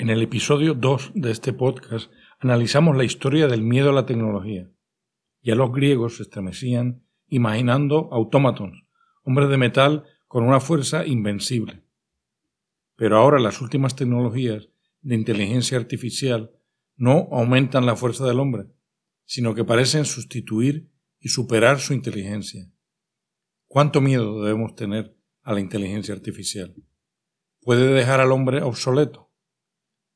En el episodio 2 de este podcast analizamos la historia del miedo a la tecnología. Ya los griegos se estremecían imaginando autómatos, hombres de metal con una fuerza invencible. Pero ahora las últimas tecnologías de inteligencia artificial no aumentan la fuerza del hombre, sino que parecen sustituir y superar su inteligencia. ¿Cuánto miedo debemos tener a la inteligencia artificial? ¿Puede dejar al hombre obsoleto?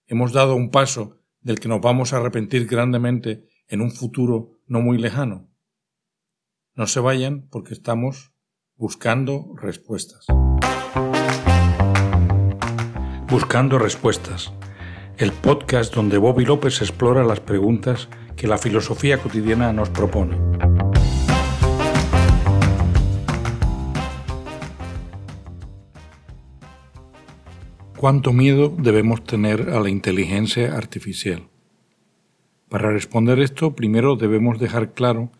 Hemos dado un paso del que nos vamos a arrepentir grandemente en un futuro no muy lejano. No se vayan porque estamos buscando respuestas. Buscando respuestas. El podcast donde Bobby López explora las preguntas que la filosofía cotidiana nos propone. ¿Cuánto miedo debemos tener a la inteligencia artificial? Para responder esto, primero debemos dejar claro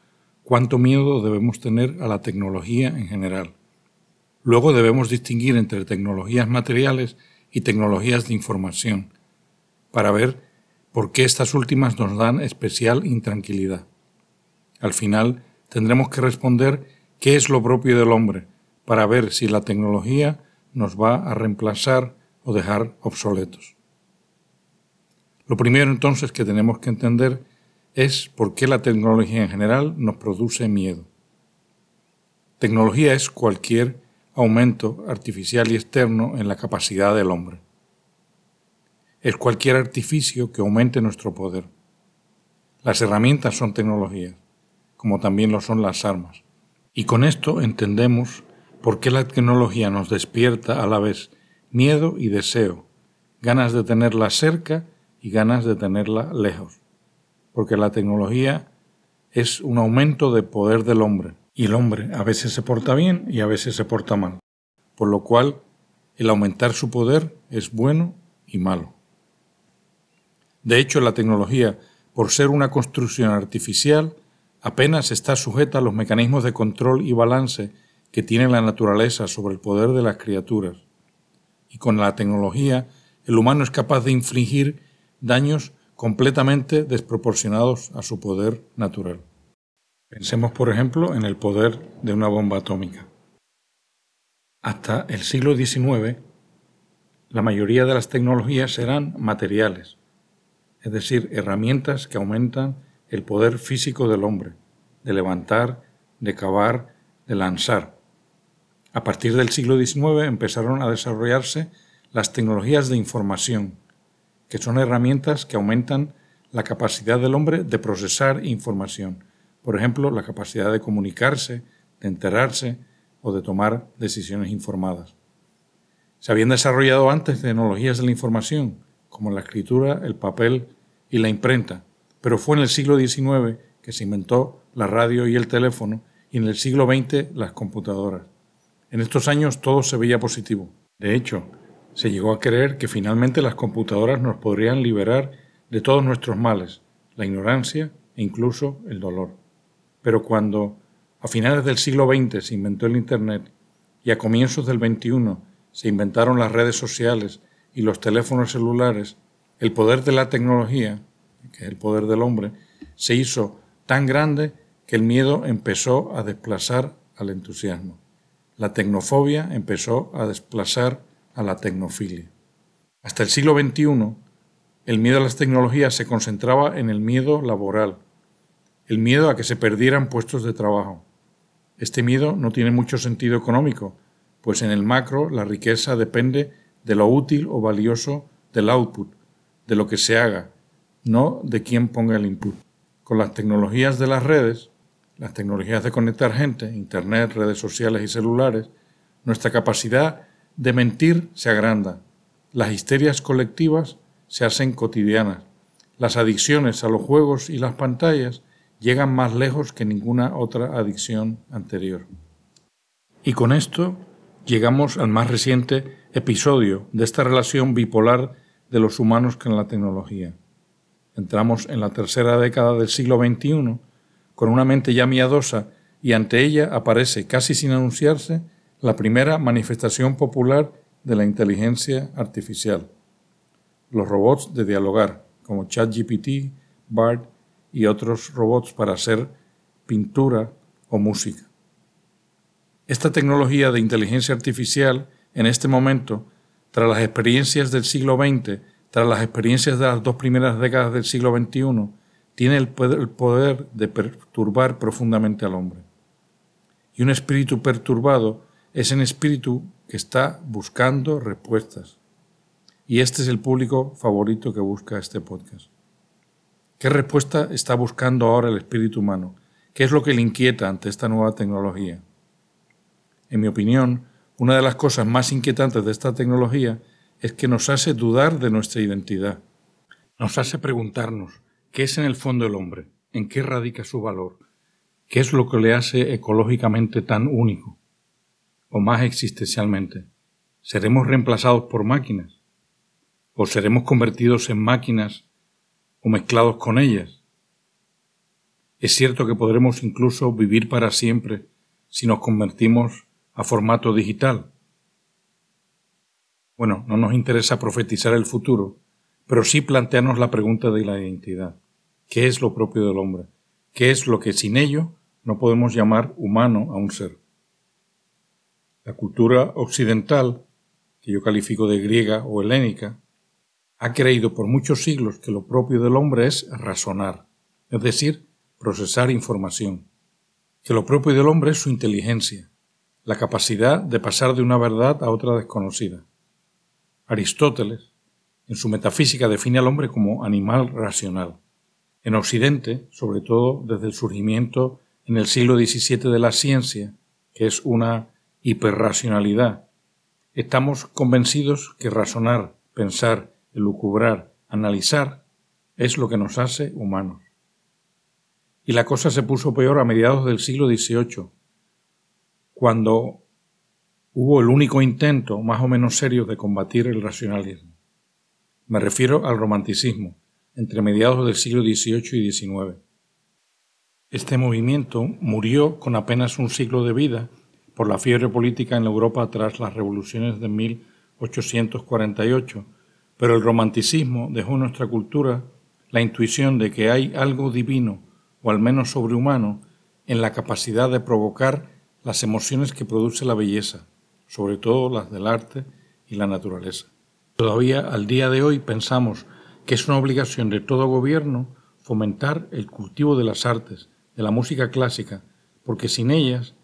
cuánto miedo debemos tener a la tecnología en general. Luego debemos distinguir entre tecnologías materiales y tecnologías de información, para ver por qué estas últimas nos dan especial intranquilidad. Al final, tendremos que responder qué es lo propio del hombre, para ver si la tecnología nos va a reemplazar o dejar obsoletos. Lo primero entonces que tenemos que entender es por qué la tecnología en general nos produce miedo. Tecnología es cualquier aumento artificial y externo en la capacidad del hombre. Es cualquier artificio que aumente nuestro poder. Las herramientas son tecnologías, como también lo son las armas. Y con esto entendemos por qué la tecnología nos despierta a la vez miedo y deseo, ganas de tenerla cerca y ganas de tenerla lejos. Porque la tecnología es un aumento de poder del hombre, y el hombre a veces se porta bien y a veces se porta mal. Por lo cual, el aumentar su poder es bueno y malo. De hecho, la tecnología, por ser una construcción artificial, apenas está sujeta a los mecanismos de control y balance que tiene la naturaleza sobre el poder de las criaturas y con la tecnología el humano es capaz de infligir daños completamente desproporcionados a su poder natural. Pensemos, por ejemplo, en el poder de una bomba atómica. Hasta el siglo XIX, la mayoría de las tecnologías eran materiales, es decir, herramientas que aumentan el poder físico del hombre, de levantar, de cavar, de lanzar. A partir del siglo XIX empezaron a desarrollarse las tecnologías de información, que son herramientas que aumentan la capacidad del hombre de procesar información. Por ejemplo, la capacidad de comunicarse, de enterarse o de tomar decisiones informadas. Se habían desarrollado antes tecnologías de la información, como la escritura, el papel y la imprenta, pero fue en el siglo XIX que se inventó la radio y el teléfono y en el siglo XX las computadoras. En estos años todo se veía positivo. De hecho, se llegó a creer que finalmente las computadoras nos podrían liberar de todos nuestros males, la ignorancia e incluso el dolor. Pero cuando a finales del siglo XX se inventó el Internet y a comienzos del XXI se inventaron las redes sociales y los teléfonos celulares, el poder de la tecnología, que es el poder del hombre, se hizo tan grande que el miedo empezó a desplazar al entusiasmo la tecnofobia empezó a desplazar a la tecnofilia. Hasta el siglo XXI, el miedo a las tecnologías se concentraba en el miedo laboral, el miedo a que se perdieran puestos de trabajo. Este miedo no tiene mucho sentido económico, pues en el macro la riqueza depende de lo útil o valioso del output, de lo que se haga, no de quién ponga el input. Con las tecnologías de las redes, las tecnologías de conectar gente, Internet, redes sociales y celulares, nuestra capacidad de mentir se agranda, las histerias colectivas se hacen cotidianas, las adicciones a los juegos y las pantallas llegan más lejos que ninguna otra adicción anterior. Y con esto llegamos al más reciente episodio de esta relación bipolar de los humanos con la tecnología. Entramos en la tercera década del siglo XXI con una mente ya miadosa, y ante ella aparece, casi sin anunciarse, la primera manifestación popular de la inteligencia artificial. los robots de dialogar, como ChatGPT, BART y otros robots para hacer pintura o música. Esta tecnología de inteligencia artificial en este momento, tras las experiencias del siglo XX, tras las experiencias de las dos primeras décadas del siglo XXI, tiene el poder de perturbar profundamente al hombre. Y un espíritu perturbado es un espíritu que está buscando respuestas. Y este es el público favorito que busca este podcast. ¿Qué respuesta está buscando ahora el espíritu humano? ¿Qué es lo que le inquieta ante esta nueva tecnología? En mi opinión, una de las cosas más inquietantes de esta tecnología es que nos hace dudar de nuestra identidad. Nos hace preguntarnos qué es en el fondo el hombre, en qué radica su valor, qué es lo que le hace ecológicamente tan único, o más existencialmente. ¿Seremos reemplazados por máquinas? ¿O seremos convertidos en máquinas o mezclados con ellas? Es cierto que podremos incluso vivir para siempre si nos convertimos a formato digital. Bueno, no nos interesa profetizar el futuro, pero sí plantearnos la pregunta de la identidad. ¿Qué es lo propio del hombre? ¿Qué es lo que sin ello no podemos llamar humano a un ser? La cultura occidental, que yo califico de griega o helénica, ha creído por muchos siglos que lo propio del hombre es razonar, es decir, procesar información, que lo propio del hombre es su inteligencia, la capacidad de pasar de una verdad a otra desconocida. Aristóteles, en su metafísica, define al hombre como animal racional. En Occidente, sobre todo desde el surgimiento en el siglo XVII de la ciencia, que es una hiperracionalidad, estamos convencidos que razonar, pensar, elucubrar, analizar, es lo que nos hace humanos. Y la cosa se puso peor a mediados del siglo XVIII, cuando hubo el único intento más o menos serio de combatir el racionalismo. Me refiero al romanticismo, entre mediados del siglo XVIII y XIX. Este movimiento murió con apenas un siglo de vida por la fiebre política en Europa tras las revoluciones de 1848, pero el romanticismo dejó en nuestra cultura la intuición de que hay algo divino, o al menos sobrehumano, en la capacidad de provocar las emociones que produce la belleza, sobre todo las del arte y la naturaleza. Todavía al día de hoy pensamos que es una obligación de todo gobierno fomentar el cultivo de las artes, de la música clásica, porque sin ellas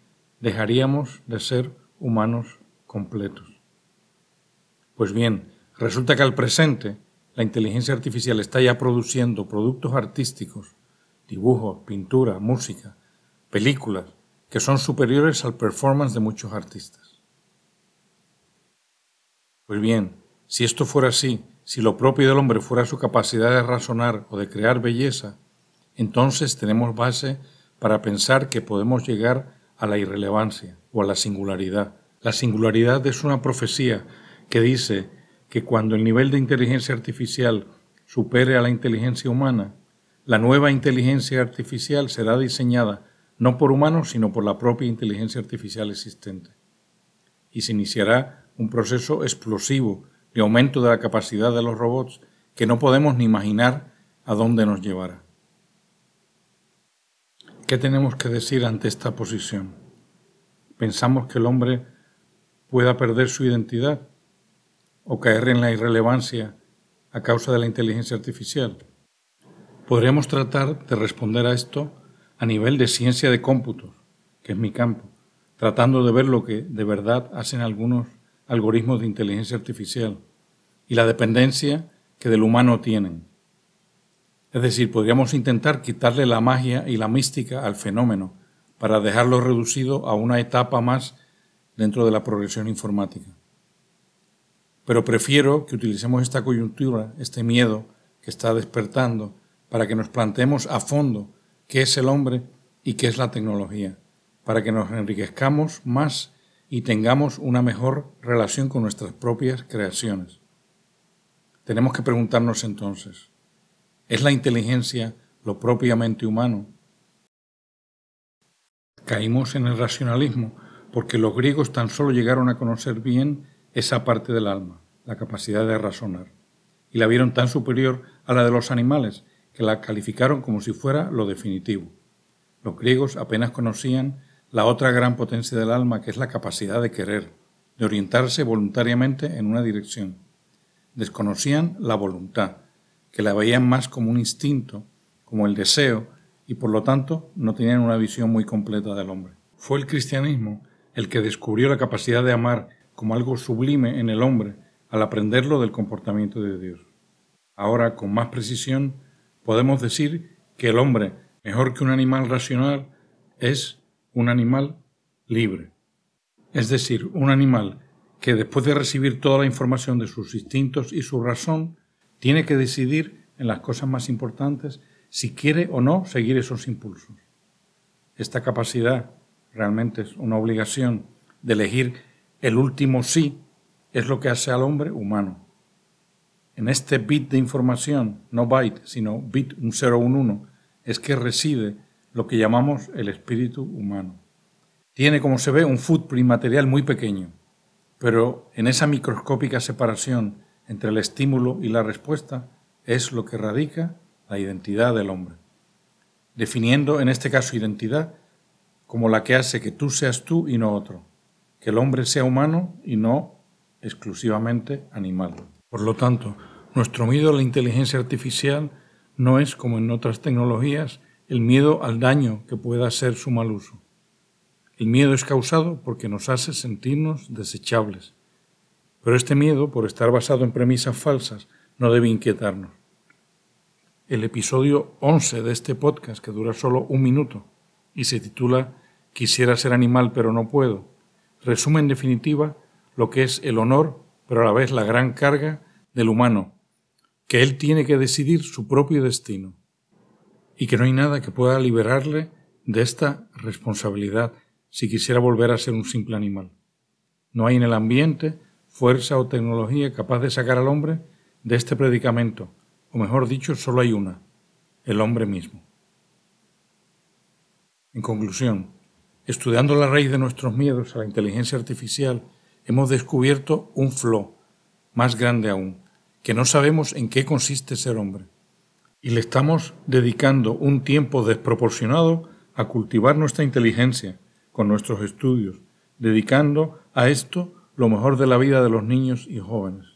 dejaríamos de ser humanos completos. Pues bien, resulta que al presente la inteligencia artificial está ya produciendo productos artísticos, dibujos, pintura, música, películas, que son superiores al performance de muchos artistas. Pues bien, si esto fuera así, si lo propio del hombre fuera su capacidad de razonar o de crear belleza, entonces tenemos base para pensar que podemos llegar a la irrelevancia o a la singularidad. La singularidad es una profecía que dice que cuando el nivel de inteligencia artificial supere a la inteligencia humana, la nueva inteligencia artificial será diseñada no por humanos, sino por la propia inteligencia artificial existente. Y se iniciará un proceso explosivo de aumento de la capacidad de los robots que no podemos ni imaginar a dónde nos llevará. ¿Qué tenemos que decir ante esta posición? ¿Pensamos que el hombre pueda perder su identidad o caer en la irrelevancia a causa de la inteligencia artificial? Podríamos tratar de responder a esto a nivel de ciencia de cómputos, que es mi campo, tratando de ver lo que de verdad hacen algunos algoritmos de inteligencia artificial y la dependencia que del humano tienen. Es decir, podríamos intentar quitarle la magia y la mística al fenómeno para dejarlo reducido a una etapa más dentro de la progresión informática. Pero prefiero que utilicemos esta coyuntura, este miedo que está despertando, para que nos planteemos a fondo qué es el hombre y qué es la tecnología, para que nos enriquezcamos más y tengamos una mejor relación con nuestras propias creaciones. Tenemos que preguntarnos entonces, ¿es la inteligencia lo propiamente humano? Caímos en el racionalismo porque los griegos tan solo llegaron a conocer bien esa parte del alma, la capacidad de razonar. y la vieron tan superior a la de los animales que la calificaron como si fuera lo definitivo. Los griegos apenas conocían la otra gran potencia del alma que es la capacidad de querer, de orientarse voluntariamente en una dirección. Desconocían la voluntad, que la veían más como un instinto, como el deseo, y por lo tanto no tenían una visión muy completa del hombre. Fue el cristianismo el que descubrió la capacidad de amar como algo sublime en el hombre al aprenderlo del comportamiento de Dios. Ahora, con más precisión, podemos decir que el hombre, mejor que un animal racional, es un animal libre. Es decir, un animal que después de recibir toda la información de sus instintos y su razón, tiene que decidir en las cosas más importantes si quiere o no seguir esos impulsos. Esta capacidad realmente es una obligación de elegir el último sí, es lo que hace al hombre humano. En este bit de información, no byte, sino bit, un 0, un 1, es que reside lo que llamamos el espíritu humano. Tiene, como se ve, un footprint material muy pequeño, pero en esa microscópica separación entre el estímulo y la respuesta es lo que radica la identidad del hombre, definiendo en este caso identidad como la que hace que tú seas tú y no otro, que el hombre sea humano y no exclusivamente animal. Por lo tanto, nuestro miedo a la inteligencia artificial no es, como en otras tecnologías, el miedo al daño que pueda hacer su mal uso. El miedo es causado porque nos hace sentirnos desechables. Pero este miedo, por estar basado en premisas falsas, no debe inquietarnos. El episodio 11 de este podcast, que dura solo un minuto y se titula Quisiera ser animal pero no puedo, resume en definitiva lo que es el honor, pero a la vez la gran carga del humano, que él tiene que decidir su propio destino y que no hay nada que pueda liberarle de esta responsabilidad si quisiera volver a ser un simple animal. No hay en el ambiente fuerza o tecnología capaz de sacar al hombre de este predicamento, o mejor dicho, solo hay una, el hombre mismo. En conclusión, estudiando la raíz de nuestros miedos a la inteligencia artificial, hemos descubierto un flow más grande aún, que no sabemos en qué consiste ser hombre y le estamos dedicando un tiempo desproporcionado a cultivar nuestra inteligencia con nuestros estudios, dedicando a esto lo mejor de la vida de los niños y jóvenes.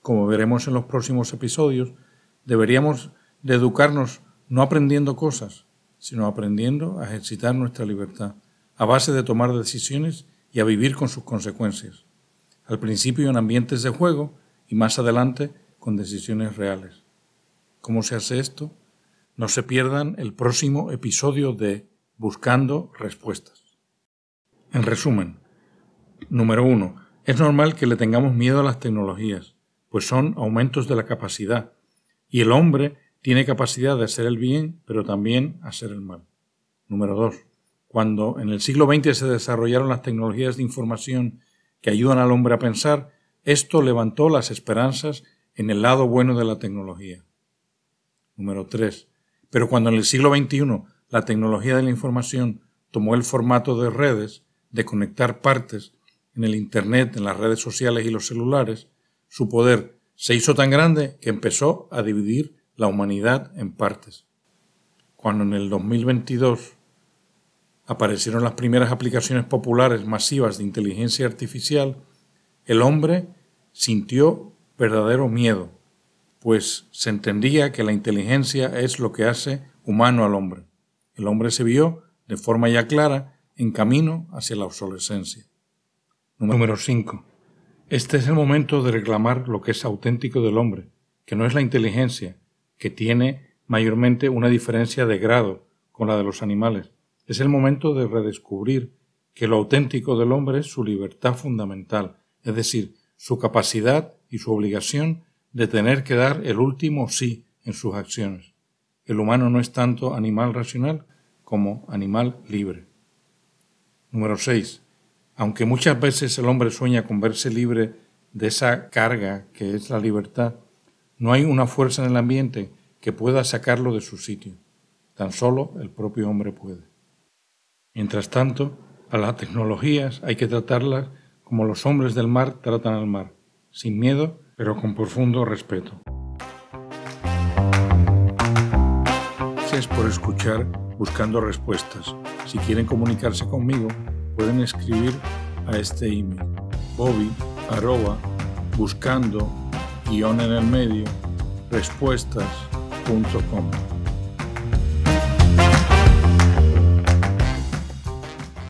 Como veremos en los próximos episodios, deberíamos de educarnos no aprendiendo cosas, sino aprendiendo a ejercitar nuestra libertad, a base de tomar decisiones y a vivir con sus consecuencias, al principio en ambientes de juego y más adelante con decisiones reales. ¿Cómo se hace esto? No se pierdan el próximo episodio de Buscando Respuestas. En resumen, número uno, es normal que le tengamos miedo a las tecnologías, pues son aumentos de la capacidad, y el hombre tiene capacidad de hacer el bien, pero también hacer el mal. Número dos, cuando en el siglo XX se desarrollaron las tecnologías de información que ayudan al hombre a pensar, esto levantó las esperanzas en el lado bueno de la tecnología. Número 3. Pero cuando en el siglo XXI la tecnología de la información tomó el formato de redes, de conectar partes en el Internet, en las redes sociales y los celulares, su poder se hizo tan grande que empezó a dividir la humanidad en partes. Cuando en el 2022 aparecieron las primeras aplicaciones populares masivas de inteligencia artificial, el hombre sintió verdadero miedo pues se entendía que la inteligencia es lo que hace humano al hombre. El hombre se vio, de forma ya clara, en camino hacia la obsolescencia. Número 5. Este es el momento de reclamar lo que es auténtico del hombre, que no es la inteligencia, que tiene mayormente una diferencia de grado con la de los animales. Es el momento de redescubrir que lo auténtico del hombre es su libertad fundamental, es decir, su capacidad y su obligación de tener que dar el último sí en sus acciones. El humano no es tanto animal racional como animal libre. Número 6. Aunque muchas veces el hombre sueña con verse libre de esa carga que es la libertad, no hay una fuerza en el ambiente que pueda sacarlo de su sitio. Tan solo el propio hombre puede. Mientras tanto, a las tecnologías hay que tratarlas como los hombres del mar tratan al mar, sin miedo pero con profundo respeto. Gracias por escuchar Buscando Respuestas. Si quieren comunicarse conmigo, pueden escribir a este email bobby buscando guion en el medio respuestas.com.